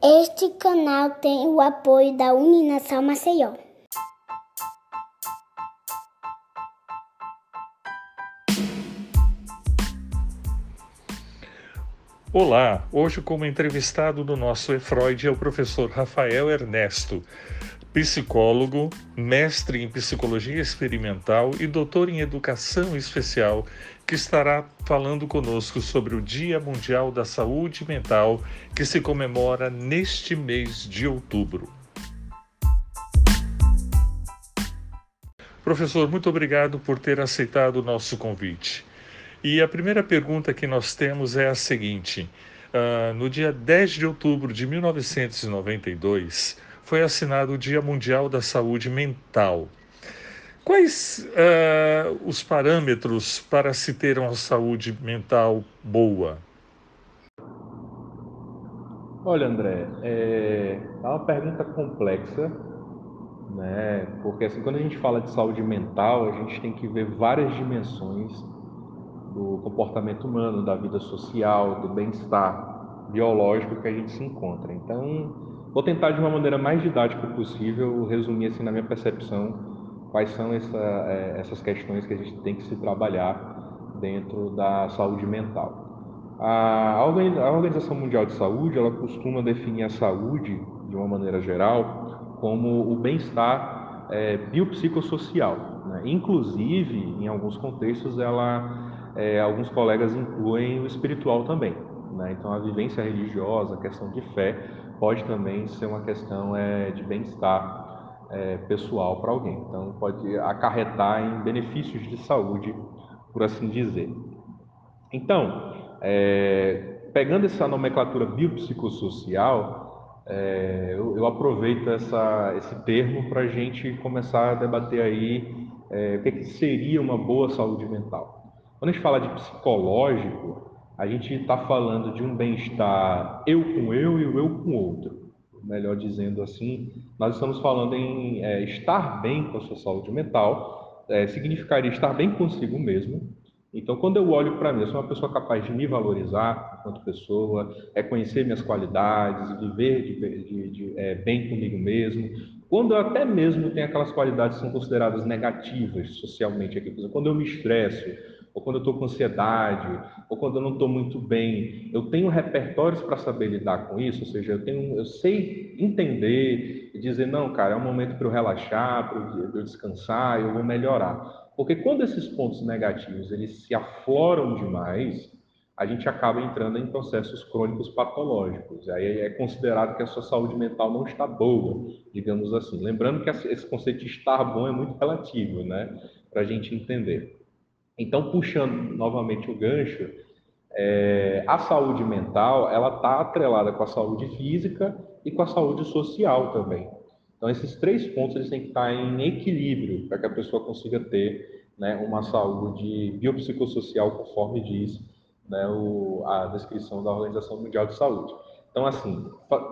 Este canal tem o apoio da Uninação Maceió. Olá, hoje como entrevistado do nosso EFROID é o professor Rafael Ernesto, psicólogo, mestre em psicologia experimental e doutor em educação especial, que estará falando conosco sobre o Dia Mundial da Saúde Mental, que se comemora neste mês de outubro. Professor, muito obrigado por ter aceitado o nosso convite. E a primeira pergunta que nós temos é a seguinte: uh, no dia 10 de outubro de 1992, foi assinado o Dia Mundial da Saúde Mental. Quais uh, os parâmetros para se ter uma saúde mental boa? Olha, André, é, é uma pergunta complexa, né? Porque assim, quando a gente fala de saúde mental, a gente tem que ver várias dimensões do comportamento humano, da vida social, do bem-estar biológico que a gente se encontra. Então, Vou tentar de uma maneira mais didática possível resumir assim na minha percepção quais são essa, é, essas questões que a gente tem que se trabalhar dentro da saúde mental. A Organização Mundial de Saúde ela costuma definir a saúde de uma maneira geral como o bem-estar é, biopsicossocial. Né? Inclusive, em alguns contextos, ela, é, alguns colegas incluem o espiritual também. Né? Então, a vivência religiosa, a questão de fé, pode também ser uma questão é, de bem-estar é, pessoal para alguém. Então, pode acarretar em benefícios de saúde, por assim dizer. Então, é, pegando essa nomenclatura biopsicossocial, é, eu, eu, aproveito essa, esse termo para a gente começar a debater aí é, o que, que seria uma boa saúde mental. Quando a gente fala de psicológico, a gente está falando de um bem-estar eu com eu e o eu com outro. Melhor dizendo assim, nós estamos falando em é, estar bem com a sua saúde mental, é, significaria estar bem consigo mesmo. Então, quando eu olho para mim, eu sou uma pessoa capaz de me valorizar enquanto pessoa, reconhecer minhas qualidades, viver de, de, de, é, bem comigo mesmo. Quando eu até mesmo tenho aquelas qualidades que são consideradas negativas socialmente aqui, por exemplo, quando eu me estresso, ou quando eu estou com ansiedade, ou quando eu não estou muito bem, eu tenho repertórios para saber lidar com isso, ou seja, eu tenho, eu sei entender e dizer não, cara, é um momento para eu relaxar, para eu descansar, eu vou melhorar. Porque quando esses pontos negativos eles se afloram demais, a gente acaba entrando em processos crônicos patológicos. Aí é considerado que a sua saúde mental não está boa, digamos assim. Lembrando que esse conceito de estar bom é muito relativo, né? Para a gente entender. Então, puxando novamente o gancho, é, a saúde mental ela está atrelada com a saúde física e com a saúde social também. Então, esses três pontos eles têm que estar em equilíbrio para que a pessoa consiga ter né, uma saúde biopsicossocial, conforme diz né, o, a descrição da Organização Mundial de Saúde. Então, assim,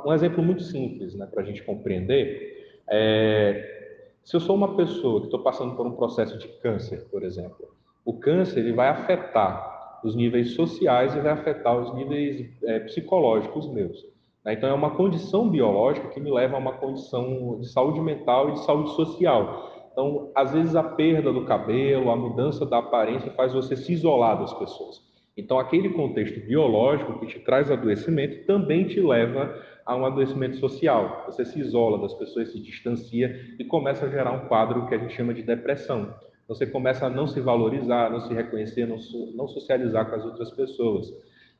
um exemplo muito simples né, para a gente compreender é, se eu sou uma pessoa que estou passando por um processo de câncer, por exemplo, o câncer ele vai afetar os níveis sociais e vai afetar os níveis é, psicológicos meus. Né? Então, é uma condição biológica que me leva a uma condição de saúde mental e de saúde social. Então, às vezes, a perda do cabelo, a mudança da aparência faz você se isolar das pessoas. Então, aquele contexto biológico que te traz adoecimento também te leva a um adoecimento social. Você se isola das pessoas, se distancia e começa a gerar um quadro que a gente chama de depressão você começa a não se valorizar, não se reconhecer, não, não socializar com as outras pessoas.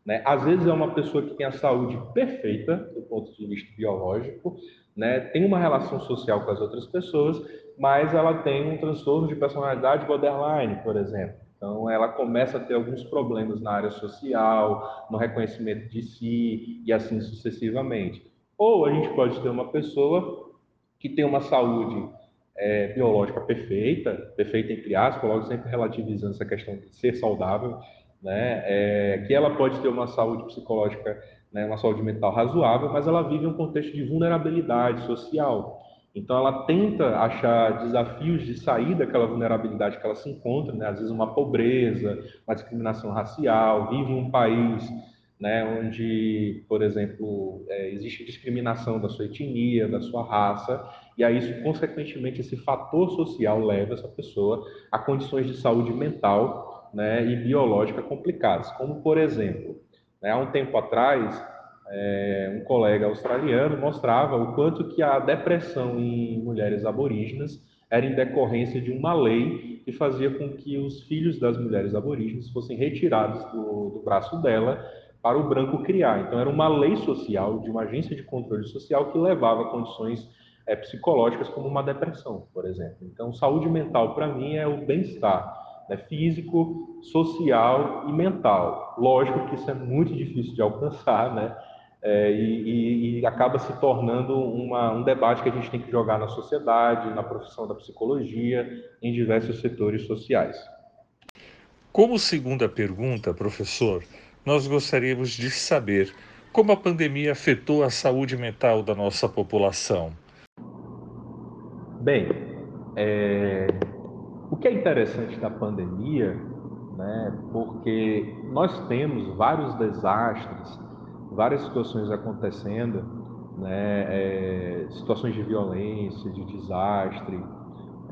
Né? Às vezes é uma pessoa que tem a saúde perfeita, do ponto de vista biológico, né? tem uma relação social com as outras pessoas, mas ela tem um transtorno de personalidade borderline, por exemplo. Então, ela começa a ter alguns problemas na área social, no reconhecimento de si e assim sucessivamente. Ou a gente pode ter uma pessoa que tem uma saúde é, biológica perfeita, perfeita entre aspas, logo sempre relativizando essa questão de ser saudável, né? É, que ela pode ter uma saúde psicológica, né, uma saúde mental razoável, mas ela vive um contexto de vulnerabilidade social. Então ela tenta achar desafios de sair daquela vulnerabilidade que ela se encontra, né? às vezes uma pobreza, uma discriminação racial, vive em um país né, onde, por exemplo, é, existe discriminação da sua etnia, da sua raça, e aí isso, consequentemente, esse fator social leva essa pessoa a condições de saúde mental né, e biológica complicadas, como, por exemplo, né, há um tempo atrás, é, um colega australiano mostrava o quanto que a depressão em mulheres aborígenas era em decorrência de uma lei que fazia com que os filhos das mulheres aborígenes fossem retirados do, do braço dela para o branco criar. Então, era uma lei social, de uma agência de controle social, que levava a condições é, psicológicas como uma depressão, por exemplo. Então, saúde mental, para mim, é o bem-estar né, físico, social e mental. Lógico que isso é muito difícil de alcançar, né? É, e, e, acaba se tornando uma, um debate que a gente tem que jogar na sociedade, na profissão da psicologia, em diversos setores sociais. Como segunda pergunta, professor, nós gostaríamos de saber como a pandemia afetou a saúde mental da nossa população. Bem, é... o que é interessante da pandemia, né, porque nós temos vários desastres, várias situações acontecendo, né, é... situações de violência, de desastre,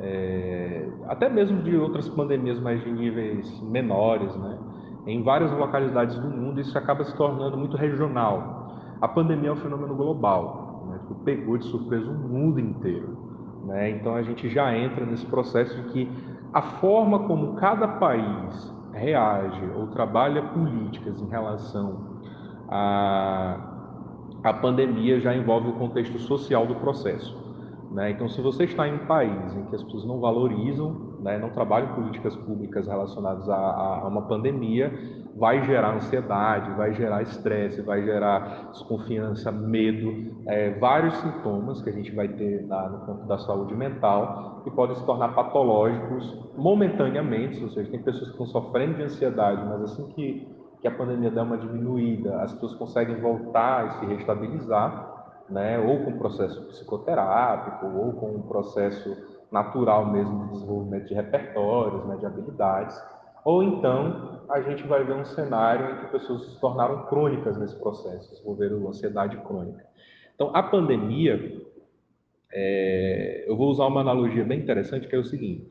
é... até mesmo de outras pandemias mais de níveis menores, né? Em várias localidades do mundo, isso acaba se tornando muito regional. A pandemia é um fenômeno global, né, que pegou de surpresa o mundo inteiro. Né? Então a gente já entra nesse processo de que a forma como cada país reage ou trabalha políticas em relação à, à pandemia já envolve o contexto social do processo. Né? Então, se você está em um país em que as pessoas não valorizam, né, não trabalham políticas públicas relacionadas a, a, uma pandemia, vai gerar ansiedade, vai gerar estresse, vai gerar desconfiança, medo, é, vários sintomas que a gente vai ter na, no campo da saúde mental que podem se tornar patológicos momentaneamente, ou seja, tem pessoas que estão sofrendo de ansiedade, mas assim que, que a pandemia dá uma diminuída, as pessoas conseguem voltar e se restabilizar, né, ou com processo psicoterápico, ou com um processo natural mesmo de desenvolvimento de repertórios, né, de habilidades, ou então a gente vai ver um cenário em que pessoas se tornaram crônicas nesse processo, desenvolveram ansiedade crônica. Então, a pandemia, é, eu vou usar uma analogia bem interessante, que é o seguinte,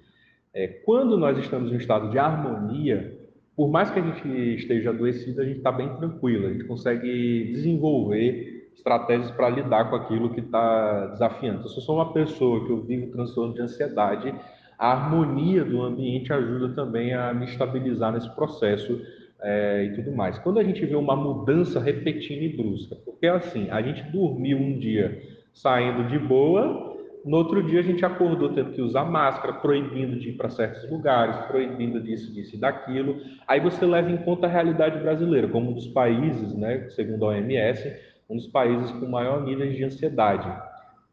é, quando nós estamos em um estado de harmonia, por mais que a gente esteja adoecido, a gente está bem tranquilo, a gente consegue desenvolver estratégias para lidar com aquilo que está desafiando. Então, se eu sou uma pessoa que eu vivo transtorno de ansiedade, a harmonia do ambiente ajuda também a me estabilizar nesse processo é, e tudo mais. Quando a gente vê uma mudança repetida e brusca, porque é assim, a gente dormiu um dia saindo de boa, no outro dia a gente acordou tendo que usar máscara, proibindo de ir para certos lugares, proibindo disso, disso e daquilo. Aí você leva em conta a realidade brasileira, como um dos países, né, segundo a OMS, um dos países com maior nível de ansiedade.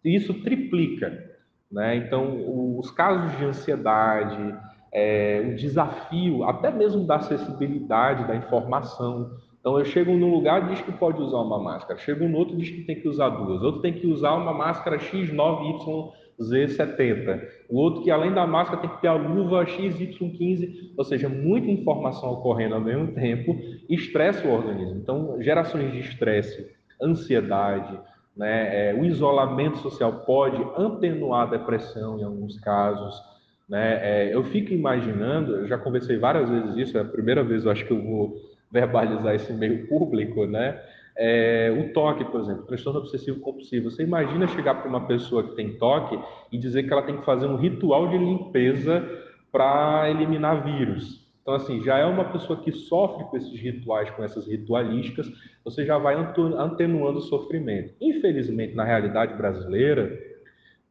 E isso triplica. Né? Então, os casos de ansiedade, é, o desafio, até mesmo da acessibilidade da informação. Então, eu chego num lugar e diz que pode usar uma máscara, chego no outro diz que tem que usar duas, outro tem que usar uma máscara X9YZ70, o outro que além da máscara tem que ter a luva XY15, ou seja, muita informação ocorrendo ao mesmo tempo, estressa o organismo. Então, gerações de estresse ansiedade, né? É, o isolamento social pode atenuar a depressão em alguns casos. Né? É, eu fico imaginando, eu já conversei várias vezes isso, é a primeira vez eu acho que eu vou verbalizar esse meio público, né? É, o toque, por exemplo, transtorno obsessivo compulsivo. Você imagina chegar para uma pessoa que tem toque e dizer que ela tem que fazer um ritual de limpeza para eliminar vírus. Então, assim, já é uma pessoa que sofre com esses rituais, com essas ritualísticas, você já vai atenuando o sofrimento. Infelizmente, na realidade brasileira,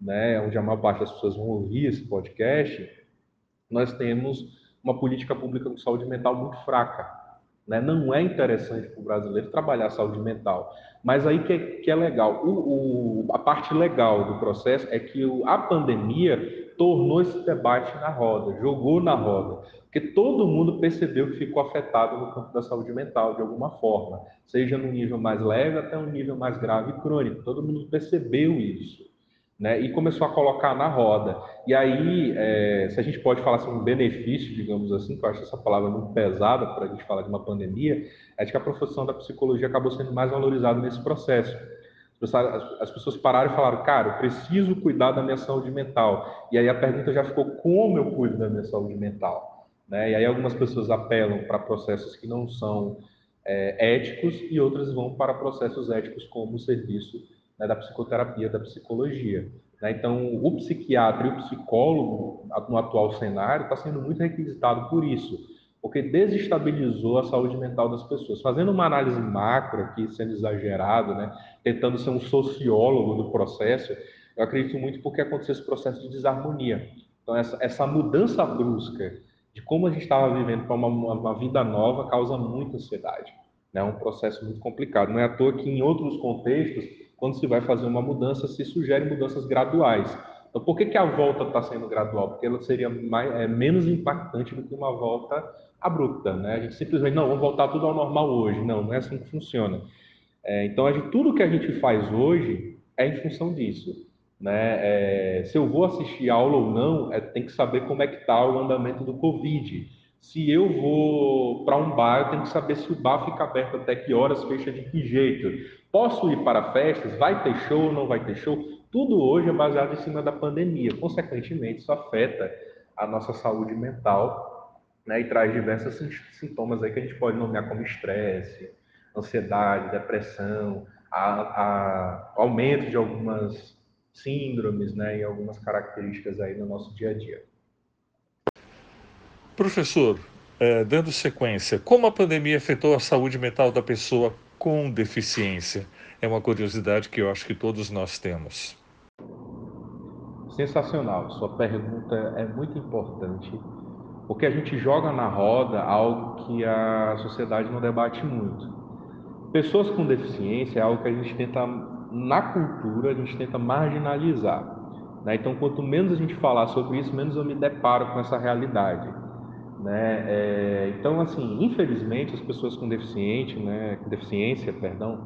né, onde a maior parte das pessoas vão ouvir esse podcast, nós temos uma política pública de saúde mental muito fraca. Né? Não é interessante para o brasileiro trabalhar a saúde mental. Mas aí que é, que é legal. O, o, a parte legal do processo é que o, a pandemia tornou esse debate na roda, jogou na roda. Porque todo mundo percebeu que ficou afetado no campo da saúde mental de alguma forma, seja no nível mais leve até um nível mais grave e crônico. Todo mundo percebeu isso. Né, e começou a colocar na roda. E aí, é, se a gente pode falar assim, um benefício, digamos assim, que eu acho essa palavra muito pesada para a gente falar de uma pandemia, é de que a profissão da psicologia acabou sendo mais valorizada nesse processo. As pessoas pararam e falaram, cara, eu preciso cuidar da minha saúde mental. E aí a pergunta já ficou, como eu cuido da minha saúde mental? Né? E aí algumas pessoas apelam para processos que não são é, éticos e outras vão para processos éticos como o serviço né, da psicoterapia, da psicologia. Né? Então, o psiquiatra e o psicólogo, no atual cenário, está sendo muito requisitado por isso, porque desestabilizou a saúde mental das pessoas. Fazendo uma análise macro aqui, sendo exagerado, né, tentando ser um sociólogo do processo, eu acredito muito porque aconteceu esse processo de desarmonia. Então, essa, essa mudança brusca de como a gente estava vivendo para uma, uma, vida nova causa muita ansiedade. É né? um processo muito complicado. Não é à toa que, em outros contextos, quando se vai fazer uma mudança, se sugere mudanças graduais. Então, por que, que a volta está sendo gradual? Porque ela seria mais, é, menos impactante do que uma volta abrupta. Né? A gente simplesmente, não, vamos voltar tudo ao normal hoje. Não, não é assim que funciona. É, então, gente, tudo que a gente faz hoje é em função disso. Né? É, se eu vou assistir aula ou não, é, tem que saber como é que está o andamento do Covid. Se eu vou para um bar, eu tenho que saber se o bar fica aberto até que horas, fecha de que jeito. Posso ir para festas? Vai ter show não vai ter show? Tudo hoje é baseado em cima da pandemia. Consequentemente, isso afeta a nossa saúde mental né, e traz diversos sintomas aí que a gente pode nomear como estresse, ansiedade, depressão, a, a, aumento de algumas síndromes né, e algumas características aí no nosso dia a dia. Professor, é, dando sequência, como a pandemia afetou a saúde mental da pessoa com deficiência? É uma curiosidade que eu acho que todos nós temos. Sensacional, sua pergunta é muito importante, porque a gente joga na roda algo que a sociedade não debate muito. Pessoas com deficiência é algo que a gente tenta, na cultura, a gente tenta marginalizar. Né? Então, quanto menos a gente falar sobre isso, menos eu me deparo com essa realidade. Né? É, então, assim, infelizmente, as pessoas com deficiente, né, com deficiência, perdão,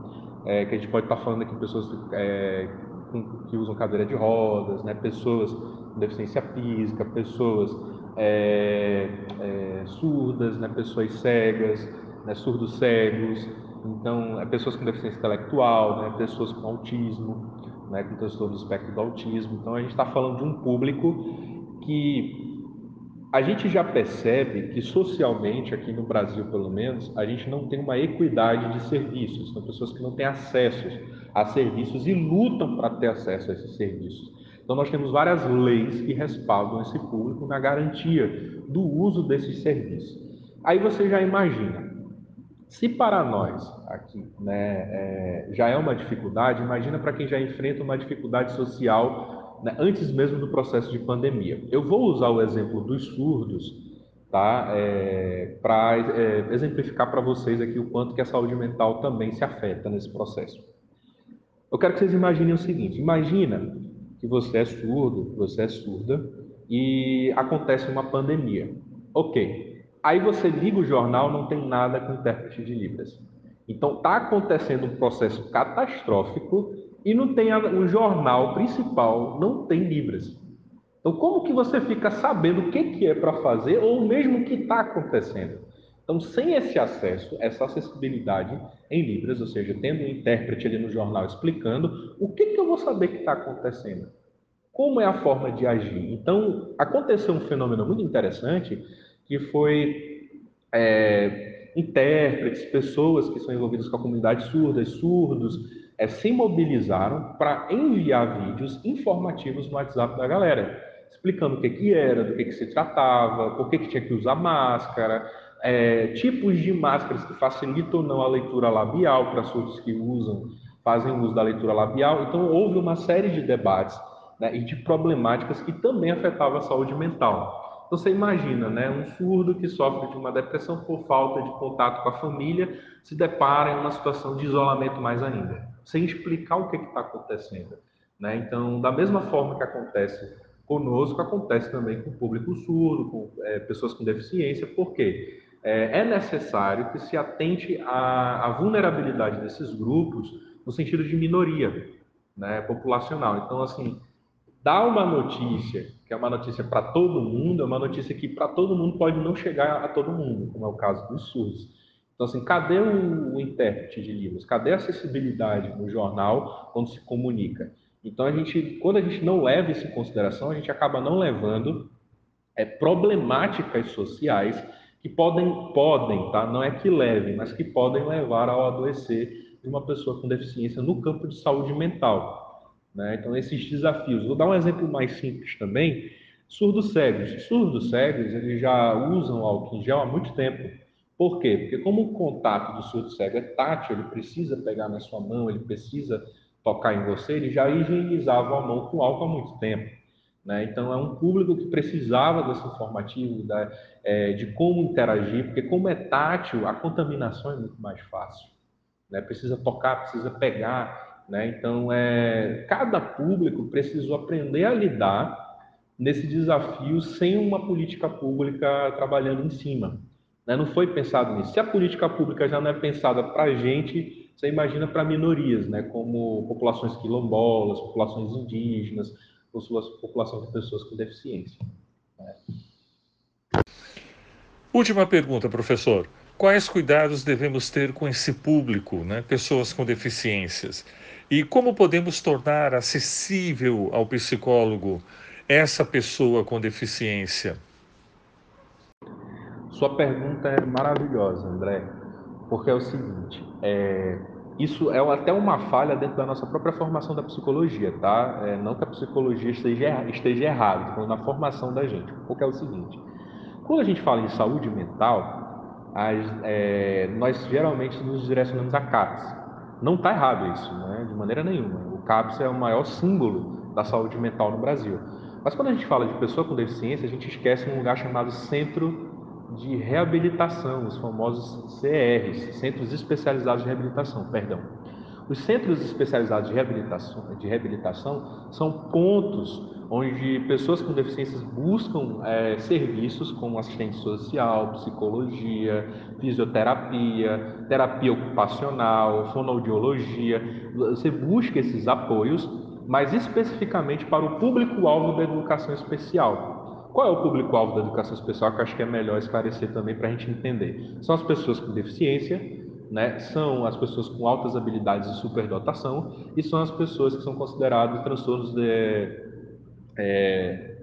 é, que a gente pode estar falando aqui pessoas é, que usam cadeira de rodas, né, pessoas com deficiência física, pessoas é, é, surdas, né, pessoas cegas, né, surdos cegos, então, é, pessoas com deficiência intelectual, né, pessoas com autismo, né, com transtorno do espectro do autismo. Então, a gente está falando de um público que a gente já percebe que socialmente, aqui no Brasil pelo menos, a gente não tem uma equidade de serviços. São pessoas que não têm acesso a serviços e lutam para ter acesso a esses serviços. Então, nós temos várias leis que respaldam esse público na garantia do uso desses serviços. Aí você já imagina, se para nós aqui né, é, já é uma dificuldade, imagina para quem já enfrenta uma dificuldade social né, antes mesmo do processo de pandemia. Eu vou usar o exemplo dos surdos tá, é, para é, exemplificar para vocês aqui o quanto que a saúde mental também se afeta nesse processo. Eu quero que vocês imaginem o seguinte: imagina que você é surdo, você é surda e acontece uma pandemia. Ok. Aí você liga o jornal, não tem nada com intérprete de Libras. Então está acontecendo um processo catastrófico e não tem a, o jornal principal não tem libras. Então, como que você fica sabendo o que, que é para fazer ou mesmo o que está acontecendo? Então, sem esse acesso, essa acessibilidade em libras, ou seja, tendo um intérprete ali no jornal explicando, o que, que eu vou saber que está acontecendo? Como é a forma de agir? Então, aconteceu um fenômeno muito interessante que foi é, intérpretes, pessoas que são envolvidas com a comunidade surda, surdos, é, se mobilizaram para enviar vídeos informativos no WhatsApp da galera, explicando o que, que era, do que, que se tratava, por que, que tinha que usar máscara, é, tipos de máscaras que facilitam ou não a leitura labial para surdos que usam, fazem uso da leitura labial. Então, houve uma série de debates né, e de problemáticas que também afetavam a saúde mental. Então, você imagina, né, um surdo que sofre de uma depressão por falta de contato com a família se depara em uma situação de isolamento mais ainda sem explicar o que está acontecendo. Né? Então, da mesma forma que acontece conosco, acontece também com o público surdo, com é, pessoas com deficiência, porque é, é necessário que se atente à, à, vulnerabilidade desses grupos no sentido de minoria né, populacional. Então, assim, Dar uma notícia, que é uma notícia para todo mundo, é uma notícia que para todo mundo pode não chegar a todo mundo, como é o caso dos surdos. Então, assim, cadê o, o intérprete de livros? Cadê a acessibilidade no jornal quando se comunica? Então, a gente, quando a gente não leva isso em consideração, a gente acaba não levando é, problemáticas sociais que podem, podem, tá? Não é que levem, mas que podem levar ao adoecer de uma pessoa com deficiência no campo de saúde mental. Né? Então, esses desafios. Vou dar um exemplo mais simples também. Surdos cegos. Surdos cegos, eles já usam álcool em gel há muito tempo. Por quê? Porque como o contato do surdo cego é tátil, ele precisa pegar na sua mão, ele precisa tocar em você, ele já higienizava a mão com álcool há muito tempo. Né? Então, é um público que precisava desse informativo, da, é, de como interagir, porque como é tátil, a contaminação é muito mais fácil. Né? Precisa tocar, precisa pegar. Né? Então, é, cada público precisou aprender a lidar nesse desafio sem uma política pública trabalhando em cima. Né? Não foi pensado nisso. Se a política pública já não é pensada para a gente, você imagina para minorias, né? como populações quilombolas, populações indígenas, populações de pessoas com deficiência. Né? Última pergunta, professor. Quais cuidados devemos ter com esse público, né? pessoas com deficiências? E como podemos tornar acessível ao psicólogo essa pessoa com deficiência? Sua pergunta é maravilhosa, André, porque é o seguinte: é, isso é até uma falha dentro da nossa própria formação da psicologia, tá? É, não que a psicologia esteja, esteja errada, falando na formação da gente. Porque é o seguinte: quando a gente fala em saúde mental, as, é, nós geralmente nos direcionamos a CAPS. Não está errado isso, né? de maneira nenhuma. O CAPS é o maior símbolo da saúde mental no Brasil. Mas quando a gente fala de pessoa com deficiência, a gente esquece um lugar chamado Centro de reabilitação, os famosos CRs, Centros Especializados de Reabilitação, perdão. Os centros especializados de reabilitação, de reabilitação são pontos onde pessoas com deficiências buscam é, serviços como assistente social, psicologia, fisioterapia, terapia ocupacional, fonoaudiologia. Você busca esses apoios, mas especificamente para o público-alvo da educação especial. Qual é o público-alvo da educação especial que acho que é melhor esclarecer também para a gente entender? São as pessoas com deficiência, né? são as pessoas com altas habilidades de superdotação e são as pessoas que são consideradas transtornos de, é,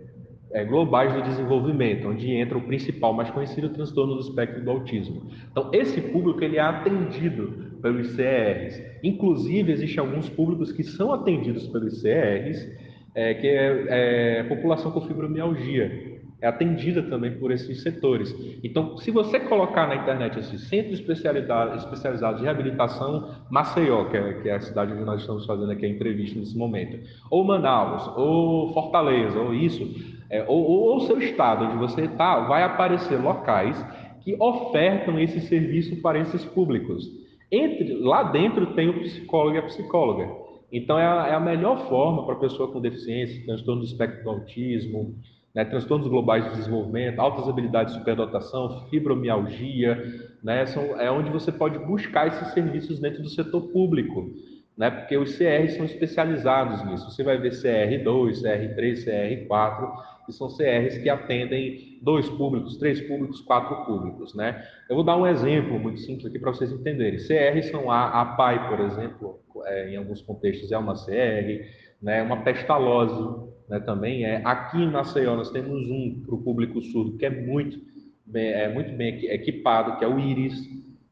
é, globais do desenvolvimento, onde entra o principal, mais conhecido, transtorno do espectro do autismo. Então, esse público ele é atendido pelos CRs. Inclusive, existem alguns públicos que são atendidos pelos CRs é, que é, é população com fibromialgia. É atendida também por esses setores. Então, se você colocar na internet esse centro especializado, especializado de reabilitação Maceió, que é, que é a cidade onde nós estamos fazendo aqui a entrevista nesse momento, ou Manaus, ou Fortaleza, ou isso, é, ou, ou o seu estado onde você está, vai aparecer locais que ofertam esse serviço para esses públicos. Entre, lá dentro tem o psicólogo e a psicóloga. Então, é a, é a melhor forma para a pessoa com deficiência, transtorno do espectro do autismo, né, transtornos globais de desenvolvimento, altas habilidades de superdotação, fibromialgia, né, são, é onde você pode buscar esses serviços dentro do setor público, né, porque os CRs são especializados nisso. Você vai ver CR2, CR3, CR4, que são CRs que atendem dois públicos, três públicos, quatro públicos, né? Eu vou dar um exemplo muito simples aqui para vocês entenderem. CRs são a, a PAI, por exemplo, é, em alguns contextos é uma CR, né? Uma pestalose, né? Também é. Aqui em Maceió nós temos um para o público surdo que é muito bem, é muito bem equipado, que é o IRIS,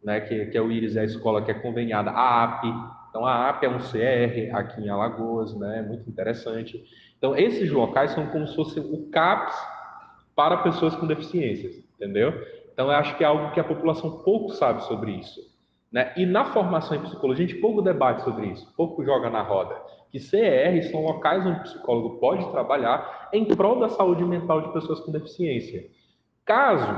né? Que, que é o IRIS é a escola que é conveniada, a AP. Então a AP é um CR aqui em Alagoas, né? Muito interessante. Então, esses locais são como se fosse o CAPS para pessoas com deficiências, entendeu? Então, eu acho que é algo que a população pouco sabe sobre isso. Né? E na formação em psicologia, a gente pouco debate sobre isso, pouco joga na roda. Que CRs são locais onde o psicólogo pode trabalhar em prol da saúde mental de pessoas com deficiência. Caso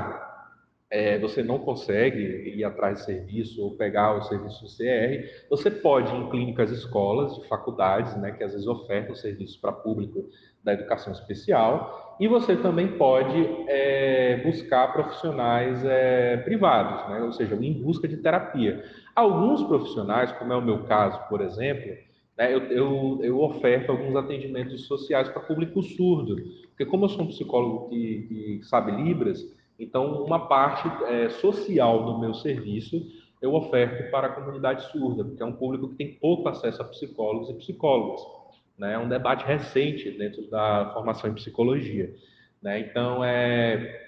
é, você não consegue ir atrás de serviço ou pegar o serviço do CR, você pode ir em clínicas escolas, de faculdades, né, que às vezes ofertam serviço para público da educação especial, e você também pode é, buscar profissionais é, privados, né, ou seja, em busca de terapia. Alguns profissionais, como é o meu caso, por exemplo, Né? Eu, eu, eu oferto alguns atendimentos sociais para público surdo, porque como eu sou um psicólogo que, que sabe Libras, então uma parte é, social do meu serviço eu oferto para a comunidade surda, porque é um público que tem pouco acesso a psicólogos e psicólogas. Né? É um debate recente dentro da formação em psicologia. Né? Então, é,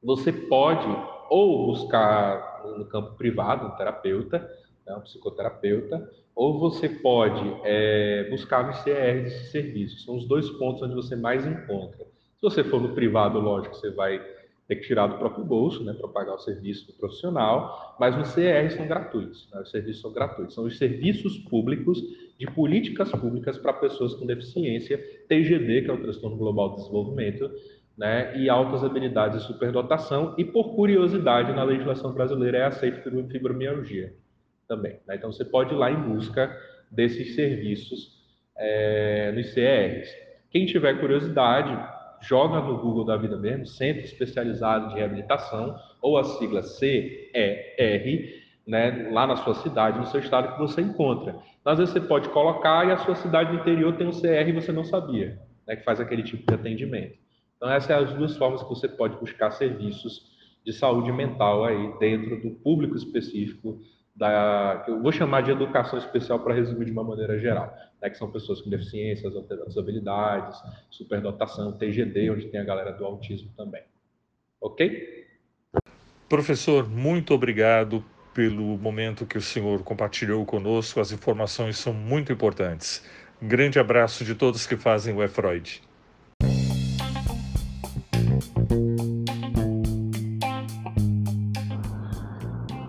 você pode ou buscar no campo privado um terapeuta, né, um psicoterapeuta, ou você pode é, buscar no CR desse serviço. São os dois pontos onde você mais encontra. Se você for no privado, lógico, você vai ter que tirar do próprio bolso, né, para pagar o serviço do profissional, mas no CR são gratuitos, né, os serviços são gratuitos. São os serviços públicos de políticas públicas para pessoas com deficiência, TGD, que é o Transtorno Global do Desenvolvimento, né, e altas habilidades de superdotação, e por curiosidade, na legislação brasileira é aceito fibromialgia também. Né? Então, você pode ir lá em busca desses serviços é, nos CRs. Quem tiver curiosidade, joga no Google da vida mesmo, Centro Especializado de Reabilitação, ou a sigla CER, né, lá na sua cidade, no seu estado que você encontra. Então, às vezes você pode colocar e a sua cidade no interior tem um CR e você não sabia, né, que faz aquele tipo de atendimento. Então, essas são as duas formas que você pode buscar serviços de saúde mental aí dentro do público específico da que eu vou chamar de educação especial para resumir de uma maneira geral, né, que são pessoas com deficiências, outras habilidades, superdotação, TGD, onde tem a galera do autismo também. Ok? Professor, muito obrigado pelo momento que o senhor compartilhou conosco. As informações são muito importantes. Um grande abraço de todos que fazem o E-Freud.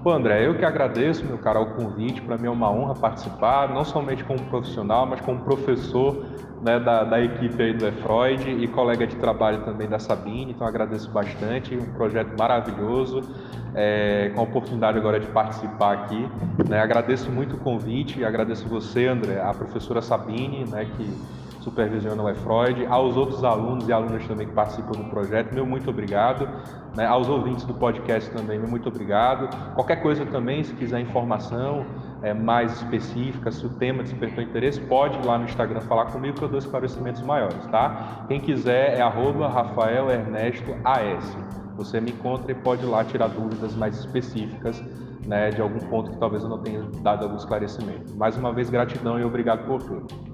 Pô, André, eu que agradeço, meu cara, o convite. Para mim é uma honra participar, não somente como profissional, mas como professor né, da, da, equipe aí do E-Freud e colega de trabalho também da Sabine. Então agradeço bastante, um projeto maravilhoso, é, com a oportunidade agora de participar aqui. Né, agradeço muito o convite, agradeço você, André, a professora Sabine, né, que supervisiona o E-Freud, aos outros alunos e alunas também que participam do projeto, meu muito obrigado. Né? Aos ouvintes do podcast também, meu muito obrigado. Qualquer coisa também, se quiser informação é, mais específica, se o tema despertou interesse, pode ir lá no Instagram falar comigo que eu dou esclarecimentos maiores, tá? Quem quiser é arroba Rafael Ernesto AS. Você me encontra e pode ir lá tirar dúvidas mais específicas né, de algum ponto que talvez eu não tenha dado algum esclarecimento. Mais uma vez, gratidão e obrigado por tudo.